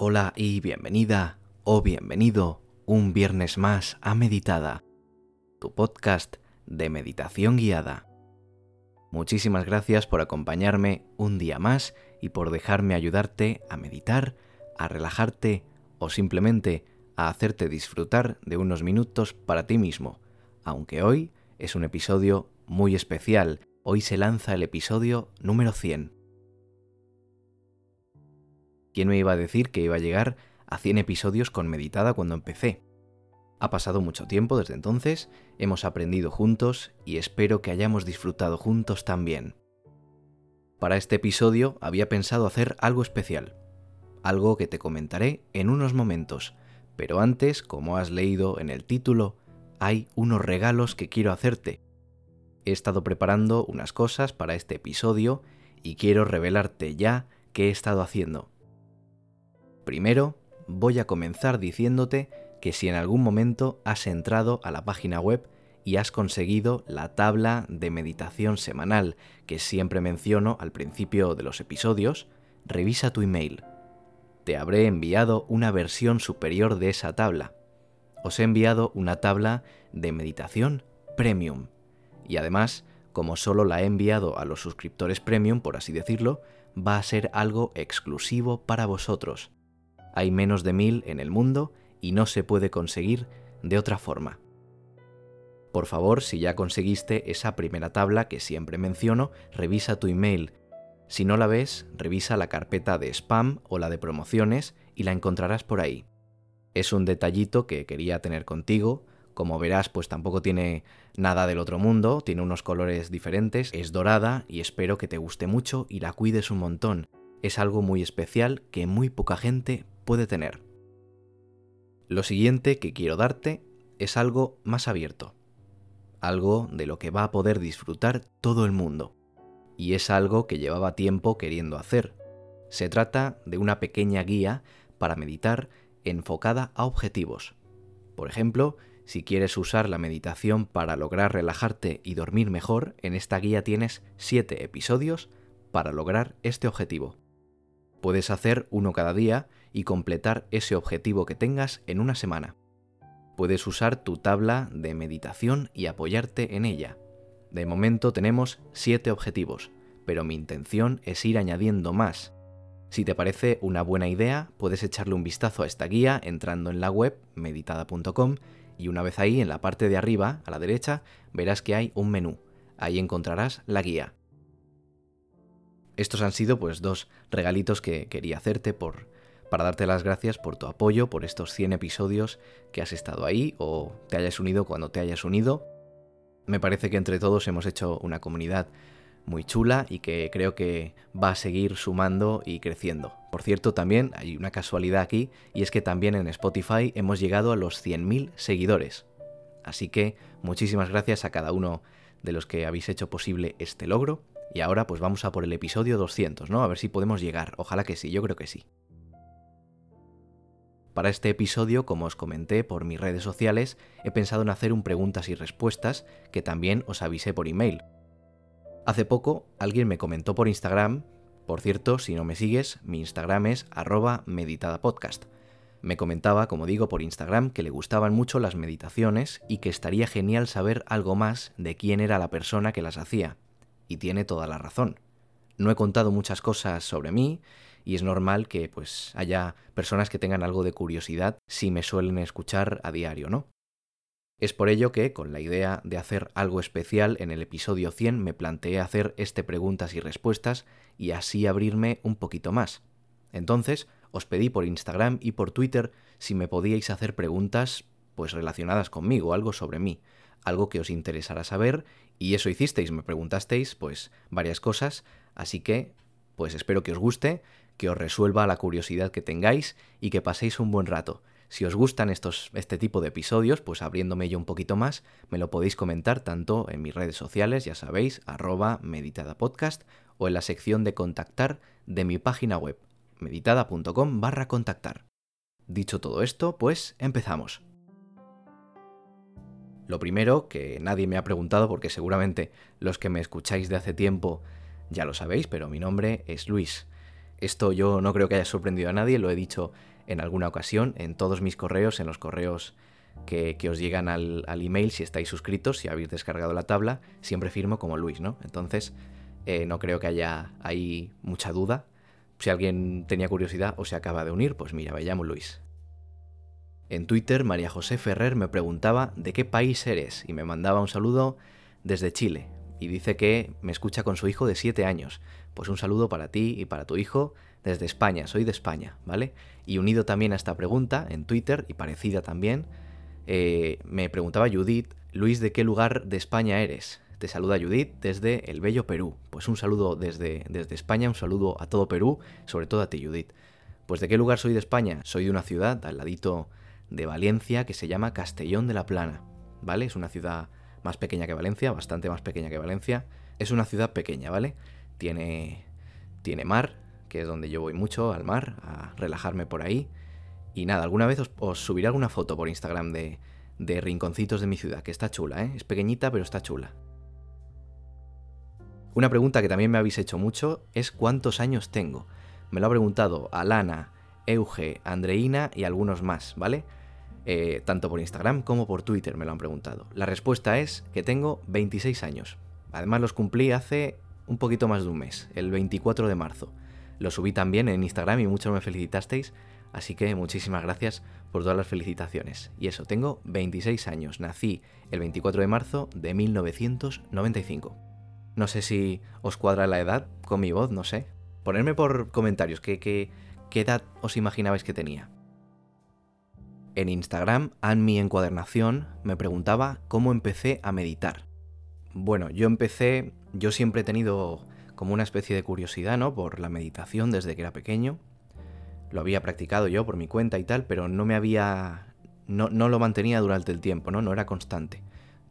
Hola y bienvenida o bienvenido un viernes más a Meditada, tu podcast de meditación guiada. Muchísimas gracias por acompañarme un día más y por dejarme ayudarte a meditar, a relajarte o simplemente a hacerte disfrutar de unos minutos para ti mismo, aunque hoy es un episodio muy especial. Hoy se lanza el episodio número 100. ¿Quién me iba a decir que iba a llegar a 100 episodios con Meditada cuando empecé? Ha pasado mucho tiempo desde entonces, hemos aprendido juntos y espero que hayamos disfrutado juntos también. Para este episodio había pensado hacer algo especial, algo que te comentaré en unos momentos, pero antes, como has leído en el título, hay unos regalos que quiero hacerte. He estado preparando unas cosas para este episodio y quiero revelarte ya qué he estado haciendo. Primero, voy a comenzar diciéndote que si en algún momento has entrado a la página web y has conseguido la tabla de meditación semanal que siempre menciono al principio de los episodios, revisa tu email. Te habré enviado una versión superior de esa tabla. Os he enviado una tabla de meditación premium. Y además, como solo la he enviado a los suscriptores premium, por así decirlo, va a ser algo exclusivo para vosotros hay menos de mil en el mundo y no se puede conseguir de otra forma. Por favor, si ya conseguiste esa primera tabla que siempre menciono, revisa tu email. Si no la ves, revisa la carpeta de spam o la de promociones y la encontrarás por ahí. Es un detallito que quería tener contigo. Como verás, pues tampoco tiene nada del otro mundo, tiene unos colores diferentes, es dorada y espero que te guste mucho y la cuides un montón. Es algo muy especial que muy poca gente puede tener. Lo siguiente que quiero darte es algo más abierto, algo de lo que va a poder disfrutar todo el mundo, y es algo que llevaba tiempo queriendo hacer. Se trata de una pequeña guía para meditar enfocada a objetivos. Por ejemplo, si quieres usar la meditación para lograr relajarte y dormir mejor, en esta guía tienes 7 episodios para lograr este objetivo. Puedes hacer uno cada día y completar ese objetivo que tengas en una semana. Puedes usar tu tabla de meditación y apoyarte en ella. De momento tenemos 7 objetivos, pero mi intención es ir añadiendo más. Si te parece una buena idea, puedes echarle un vistazo a esta guía entrando en la web meditada.com y una vez ahí en la parte de arriba, a la derecha, verás que hay un menú. Ahí encontrarás la guía. Estos han sido pues dos regalitos que quería hacerte por para darte las gracias por tu apoyo, por estos 100 episodios que has estado ahí o te hayas unido cuando te hayas unido. Me parece que entre todos hemos hecho una comunidad muy chula y que creo que va a seguir sumando y creciendo. Por cierto, también hay una casualidad aquí y es que también en Spotify hemos llegado a los 100.000 seguidores. Así que muchísimas gracias a cada uno de los que habéis hecho posible este logro. Y ahora pues vamos a por el episodio 200, ¿no? A ver si podemos llegar. Ojalá que sí, yo creo que sí. Para este episodio, como os comenté por mis redes sociales, he pensado en hacer un preguntas y respuestas que también os avisé por email. Hace poco alguien me comentó por Instagram, por cierto, si no me sigues, mi Instagram es arroba meditadapodcast. Me comentaba, como digo, por Instagram que le gustaban mucho las meditaciones y que estaría genial saber algo más de quién era la persona que las hacía. Y tiene toda la razón. No he contado muchas cosas sobre mí y es normal que pues haya personas que tengan algo de curiosidad si me suelen escuchar a diario, ¿no? Es por ello que, con la idea de hacer algo especial en el episodio 100, me planteé hacer este preguntas y respuestas y así abrirme un poquito más. Entonces, os pedí por Instagram y por Twitter si me podíais hacer preguntas pues relacionadas conmigo, algo sobre mí, algo que os interesara saber y eso hicisteis, me preguntasteis pues varias cosas, así que pues espero que os guste que os resuelva la curiosidad que tengáis y que paséis un buen rato. Si os gustan estos, este tipo de episodios, pues abriéndome yo un poquito más, me lo podéis comentar tanto en mis redes sociales, ya sabéis, arroba meditadapodcast, o en la sección de contactar de mi página web, meditada.com barra contactar. Dicho todo esto, pues empezamos. Lo primero, que nadie me ha preguntado porque seguramente los que me escucháis de hace tiempo ya lo sabéis, pero mi nombre es Luis. Esto yo no creo que haya sorprendido a nadie, lo he dicho en alguna ocasión, en todos mis correos, en los correos que, os llegan al, email, si estáis suscritos, si habéis descargado la tabla, siempre firmo como Luis, ¿no? Entonces, eh, no creo que haya ahí mucha duda. Si alguien tenía curiosidad o se acaba de unir, pues mira, me llamo Luis. En Twitter, María José Ferrer me preguntaba de qué país eres y me mandaba un saludo desde Chile. Y dice que me escucha con su hijo de 7 años. Pues un saludo para ti y para tu hijo desde España, soy de España, ¿vale? Y unido también a esta pregunta en Twitter, y parecida también, eh, me preguntaba Judith, Luis, ¿de qué lugar de España eres? Te saluda Judith desde el bello Perú. Pues un saludo desde, desde España, un saludo a todo Perú, sobre todo a ti, Judith. Pues ¿de qué lugar soy de España? Soy de una ciudad al ladito de Valencia que se llama Castellón de la Plana, ¿vale? Es una ciudad más pequeña que Valencia, bastante más pequeña que Valencia. Es una ciudad pequeña, ¿vale? Tiene, tiene mar, que es donde yo voy mucho, al mar, a relajarme por ahí. Y nada, alguna vez os, subiré alguna foto por Instagram de, de rinconcitos de mi ciudad, que está chula, ¿eh? Es pequeñita, pero está chula. Una pregunta que también me habéis hecho mucho es cuántos años tengo. Me lo ha preguntado Alana, Euge, Andreina y algunos más, ¿vale? Eh, tanto por Instagram como por Twitter me lo han preguntado. La respuesta es que tengo 26 años. Además los cumplí hace un poquito más de un mes, el 24 de marzo. Lo subí también en Instagram y muchos me felicitasteis, así que muchísimas gracias por todas las felicitaciones. Y eso, tengo 26 años, nací el 24 de marzo de 1995. No sé si os cuadra la edad con mi voz, no sé. Ponedme por comentarios qué edad os imaginabais que tenía. En Instagram, Anmi Encuadernación me preguntaba cómo empecé a meditar. Bueno, yo empecé, yo siempre he tenido como una especie de curiosidad, ¿no? Por la meditación desde que era pequeño. Lo había practicado yo por mi cuenta y tal, pero no me había... No, no lo mantenía durante el tiempo, ¿no? No era constante.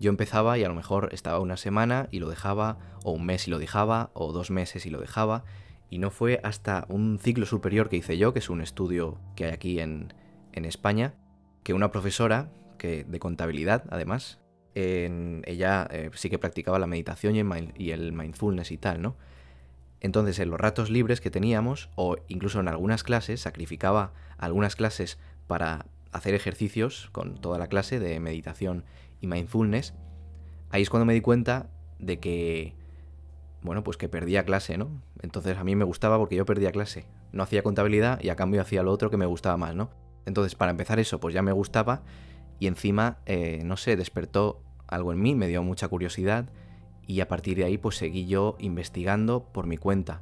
Yo empezaba y a lo mejor estaba una semana y lo dejaba, o un mes y lo dejaba, o dos meses y lo dejaba, y no fue hasta un ciclo superior que hice yo, que es un estudio que hay aquí en, en España, que una profesora, que de contabilidad además, ella eh, sí que practicaba la meditación y el, mindfulness y tal, ¿no? Entonces, en los ratos libres que teníamos, o incluso en algunas clases, sacrificaba algunas clases para hacer ejercicios con toda la clase de meditación y mindfulness. Ahí es cuando me di cuenta de que, bueno, pues que perdía clase, ¿no? Entonces a mí me gustaba porque yo perdía clase. No hacía contabilidad y a cambio hacía lo otro que me gustaba más, ¿no? Entonces, para empezar eso, pues ya me gustaba y encima, eh, no sé, despertó algo en mí, me dio mucha curiosidad y a partir de ahí pues seguí yo investigando por mi cuenta.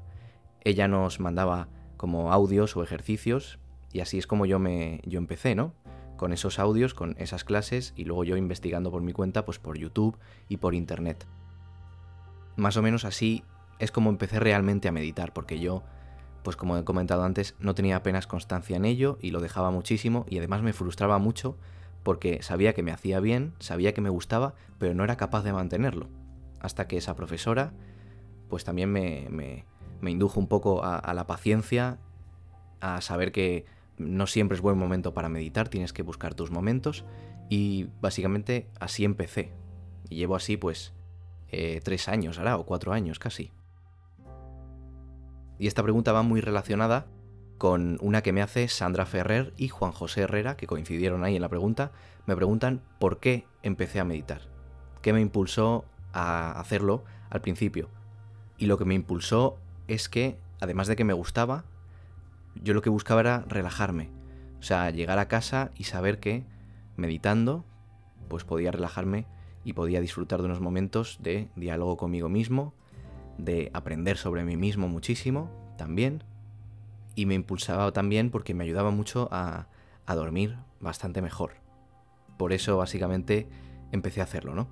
Ella nos mandaba como audios o ejercicios y así es como yo me yo empecé, ¿no? Con esos audios, con esas clases y luego yo investigando por mi cuenta pues por YouTube y por internet. Más o menos así es como empecé realmente a meditar porque yo pues como he comentado antes, no tenía apenas constancia en ello y lo dejaba muchísimo y además me frustraba mucho porque sabía que me hacía bien, sabía que me gustaba, pero no era capaz de mantenerlo. Hasta que esa profesora, pues también me, me, indujo un poco a, la paciencia, a saber que no siempre es buen momento para meditar, tienes que buscar tus momentos y básicamente así empecé. Y llevo así pues eh, tres años ahora, o cuatro años casi. Y esta pregunta va muy relacionada con una que me hace Sandra Ferrer y Juan José Herrera, que coincidieron ahí en la pregunta, me preguntan por qué empecé a meditar, qué me impulsó a hacerlo al principio. Y lo que me impulsó es que, además de que me gustaba, yo lo que buscaba era relajarme. O sea, llegar a casa y saber que, meditando, pues podía relajarme y podía disfrutar de unos momentos de diálogo conmigo mismo, de aprender sobre mí mismo muchísimo también, y me impulsaba también porque me ayudaba mucho a, dormir bastante mejor. Por eso básicamente empecé a hacerlo, ¿no?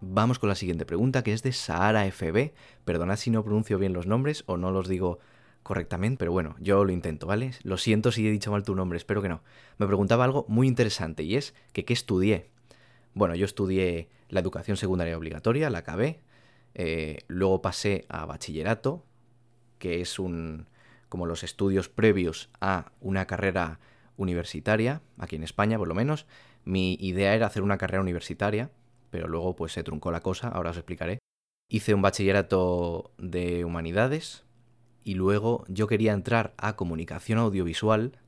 Vamos con la siguiente pregunta que es de Sahara FB. Perdonad si no pronuncio bien los nombres o no los digo correctamente, pero bueno, yo lo intento, ¿vale? Lo siento si he dicho mal tu nombre, espero que no. Me preguntaba algo muy interesante y es que qué estudié. Bueno, yo estudié la educación secundaria obligatoria, la acabé, eh, luego pasé a bachillerato, que es un como los estudios previos a una carrera universitaria, aquí en España por lo menos. Mi idea era hacer una carrera universitaria, pero luego pues se truncó la cosa, ahora os explicaré. Hice un bachillerato de humanidades, y luego yo quería entrar a comunicación audiovisual,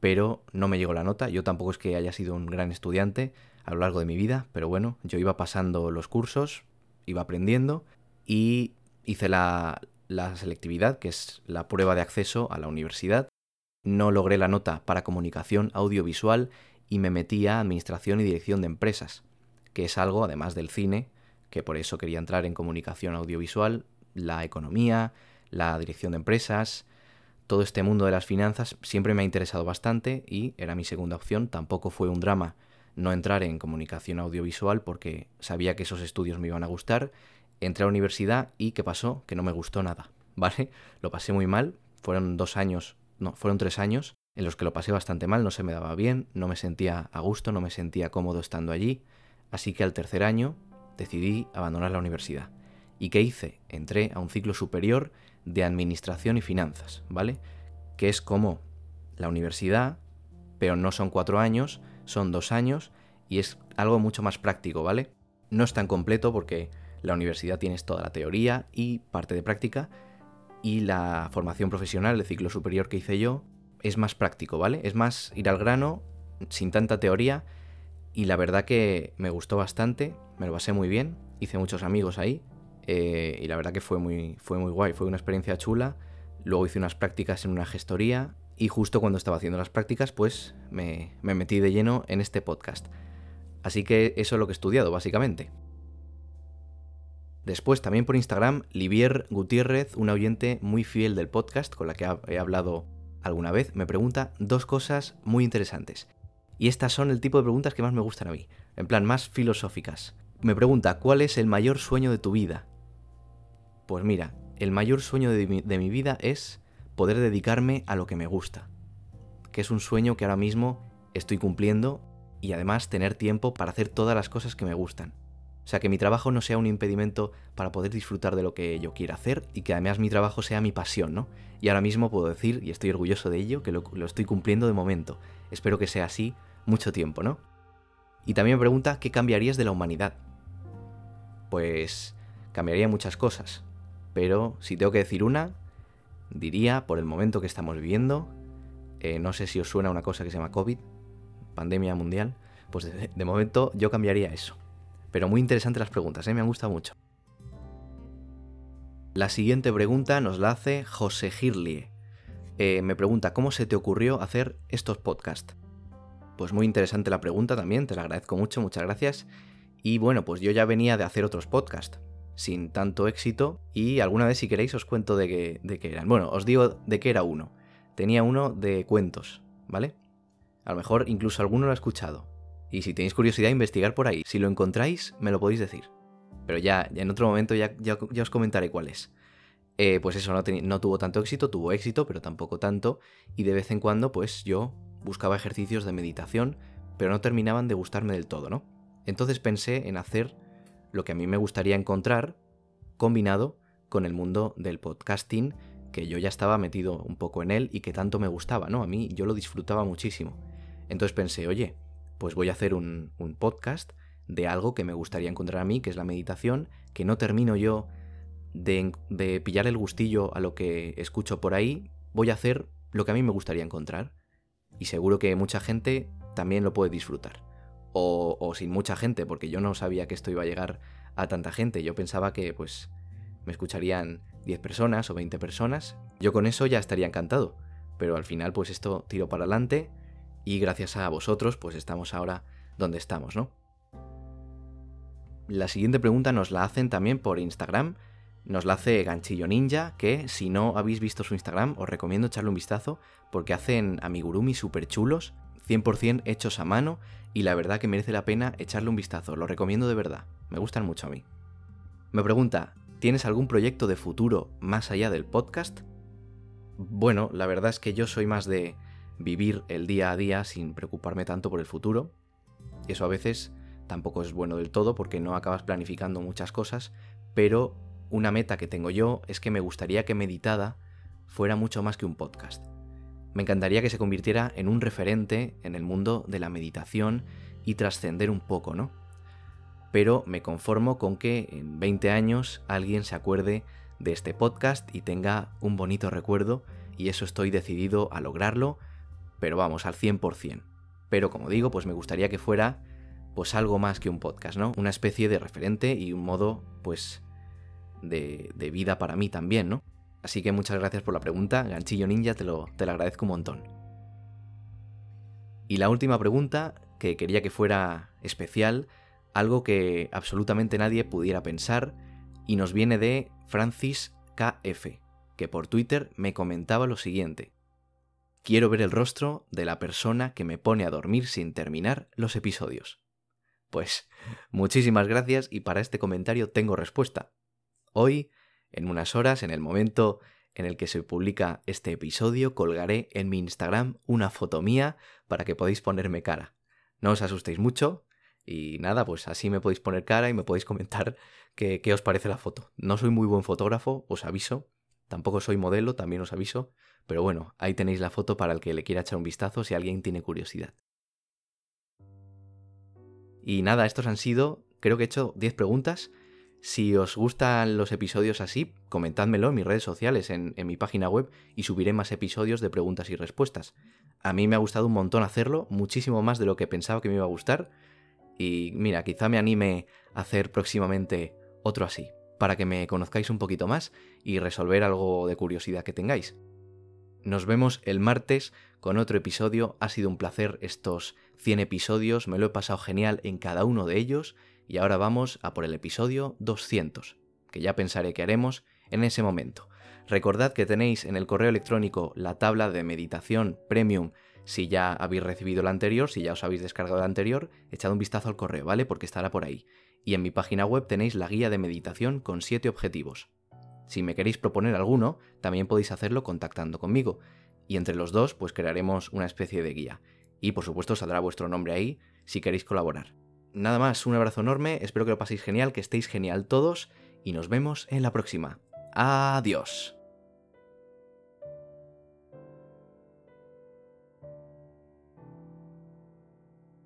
pero no me llegó la nota. Yo tampoco es que haya sido un gran estudiante a lo largo de mi vida, pero bueno, yo iba pasando los cursos, iba aprendiendo y hice la, selectividad, que es la prueba de acceso a la universidad. No logré la nota para comunicación audiovisual y me metí a administración y dirección de empresas, que es algo, además del cine, que por eso quería entrar en comunicación audiovisual, la economía, la dirección de empresas, todo este mundo de las finanzas siempre me ha interesado bastante y era mi segunda opción. Tampoco fue un drama no entrar en comunicación audiovisual porque sabía que esos estudios me iban a gustar. Entré a la universidad y ¿qué pasó? Que no me gustó nada, ¿vale? Lo pasé muy mal. Fueron dos años, no, fueron tres años en los que lo pasé bastante mal, no se me daba bien, no me sentía a gusto, no me sentía cómodo estando allí. Así que al tercer año decidí abandonar la universidad. ¿Y qué hice? Entré a un ciclo superior de administración y finanzas, ¿vale? Que es como la universidad, pero no son cuatro años, son dos años y es algo mucho más práctico, ¿vale? No es tan completo porque la universidad tienes toda la teoría y parte de práctica y la formación profesional, el ciclo superior que hice yo, es más práctico, ¿vale? Es más ir al grano, sin tanta teoría y la verdad que me gustó bastante, me lo pasé muy bien, hice muchos amigos ahí eh, y la verdad que fue muy, fue muy guay, fue una experiencia chula. Luego hice unas prácticas en una gestoría y justo cuando estaba haciendo las prácticas pues me, me metí de lleno en este podcast. Así que eso es lo que he estudiado básicamente. Después también por Instagram, Livier Gutiérrez, un oyente muy fiel del podcast con la que he hablado alguna vez, me pregunta dos cosas muy interesantes. Y estas son el tipo de preguntas que más me gustan a mí, en plan más filosóficas. Me pregunta, ¿cuál es el mayor sueño de tu vida? Pues mira, el mayor sueño de mi, vida es poder dedicarme a lo que me gusta. Que es un sueño que ahora mismo estoy cumpliendo y además tener tiempo para hacer todas las cosas que me gustan. O sea, que mi trabajo no sea un impedimento para poder disfrutar de lo que yo quiera hacer y que además mi trabajo sea mi pasión, ¿no? Y ahora mismo puedo decir, y estoy orgulloso de ello, que lo, lo estoy cumpliendo de momento. Espero que sea así mucho tiempo, ¿no? Y también me pregunta, ¿qué cambiarías de la humanidad? Pues cambiaría muchas cosas pero si tengo que decir una, diría, por el momento que estamos viviendo, eh, no sé si os suena una cosa que se llama COVID, pandemia mundial, pues de, momento yo cambiaría eso. Pero muy interesantes las preguntas, ¿eh? me han gustado mucho. La siguiente pregunta nos la hace José Girlie. Eh, me pregunta, ¿cómo se te ocurrió hacer estos podcasts? Pues muy interesante la pregunta también, te la agradezco mucho, muchas gracias. Y bueno, pues yo ya venía de hacer otros podcasts sin tanto éxito y alguna vez si queréis os cuento de qué, eran. Bueno, os digo de qué era uno. Tenía uno de cuentos, ¿vale? A lo mejor incluso alguno lo ha escuchado. Y si tenéis curiosidad, investigar por ahí. Si lo encontráis, me lo podéis decir. Pero ya, en otro momento ya, ya, os comentaré cuál es. Eh, pues eso, no, no tuvo tanto éxito, tuvo éxito, pero tampoco tanto. Y de vez en cuando, pues yo buscaba ejercicios de meditación, pero no terminaban de gustarme del todo, ¿no? Entonces pensé en hacer lo que a mí me gustaría encontrar combinado con el mundo del podcasting, que yo ya estaba metido un poco en él y que tanto me gustaba, ¿no? A mí yo lo disfrutaba muchísimo. Entonces pensé, oye, pues voy a hacer un, podcast de algo que me gustaría encontrar a mí, que es la meditación, que no termino yo de, de pillar el gustillo a lo que escucho por ahí, voy a hacer lo que a mí me gustaría encontrar. Y seguro que mucha gente también lo puede disfrutar o, sin mucha gente, porque yo no sabía que esto iba a llegar a tanta gente. Yo pensaba que pues me escucharían 10 personas o 20 personas. Yo con eso ya estaría encantado. Pero al final pues esto tiro para adelante y gracias a vosotros pues estamos ahora donde estamos, ¿no? La siguiente pregunta nos la hacen también por Instagram. Nos la hace Ganchillo Ninja, que si no habéis visto su Instagram os recomiendo echarle un vistazo porque hacen amigurumi súper chulos 100% hechos a mano y la verdad que merece la pena echarle un vistazo, lo recomiendo de verdad, me gustan mucho a mí. Me pregunta, ¿tienes algún proyecto de futuro más allá del podcast? Bueno, la verdad es que yo soy más de vivir el día a día sin preocuparme tanto por el futuro. Eso a veces tampoco es bueno del todo porque no acabas planificando muchas cosas, pero una meta que tengo yo es que me gustaría que Meditada fuera mucho más que un podcast. Me encantaría que se convirtiera en un referente en el mundo de la meditación y trascender un poco, ¿no? Pero me conformo con que en 20 años alguien se acuerde de este podcast y tenga un bonito recuerdo y eso estoy decidido a lograrlo, pero vamos, al 100%. Pero como digo, pues me gustaría que fuera pues algo más que un podcast, ¿no? Una especie de referente y un modo pues de, de vida para mí también, ¿no? Así que muchas gracias por la pregunta, Ganchillo Ninja, te lo, te lo agradezco un montón. Y la última pregunta, que quería que fuera especial, algo que absolutamente nadie pudiera pensar, y nos viene de Francis KF, que por Twitter me comentaba lo siguiente. Quiero ver el rostro de la persona que me pone a dormir sin terminar los episodios. Pues muchísimas gracias y para este comentario tengo respuesta. Hoy en unas horas, en el momento en el que se publica este episodio, colgaré en mi Instagram una foto mía para que podáis ponerme cara. No os asustéis mucho y nada, pues así me podéis poner cara y me podéis comentar qué, qué os parece la foto. No soy muy buen fotógrafo, os aviso. Tampoco soy modelo, también os aviso. Pero bueno, ahí tenéis la foto para el que le quiera echar un vistazo si alguien tiene curiosidad. Y nada, estos han sido, creo que he hecho 10 preguntas si os gustan los episodios así, comentádmelo en mis redes sociales, en, mi página web, y subiré más episodios de preguntas y respuestas. A mí me ha gustado un montón hacerlo, muchísimo más de lo que pensaba que me iba a gustar. Y mira, quizá me anime a hacer próximamente otro así, para que me conozcáis un poquito más y resolver algo de curiosidad que tengáis. Nos vemos el martes con otro episodio. Ha sido un placer estos 100 episodios, me lo he pasado genial en cada uno de ellos y ahora vamos a por el episodio 200, que ya pensaré que haremos en ese momento. Recordad que tenéis en el correo electrónico la tabla de meditación premium si ya habéis recibido la anterior, si ya os habéis descargado la anterior, echad un vistazo al correo, ¿vale? Porque estará por ahí. Y en mi página web tenéis la guía de meditación con 7 objetivos. Si me queréis proponer alguno, también podéis hacerlo contactando conmigo. Y entre los dos, pues crearemos una especie de guía. Y por supuesto saldrá vuestro nombre ahí si queréis colaborar. Nada más, un abrazo enorme, espero que lo paséis genial, que estéis genial todos y nos vemos en la próxima. Adiós.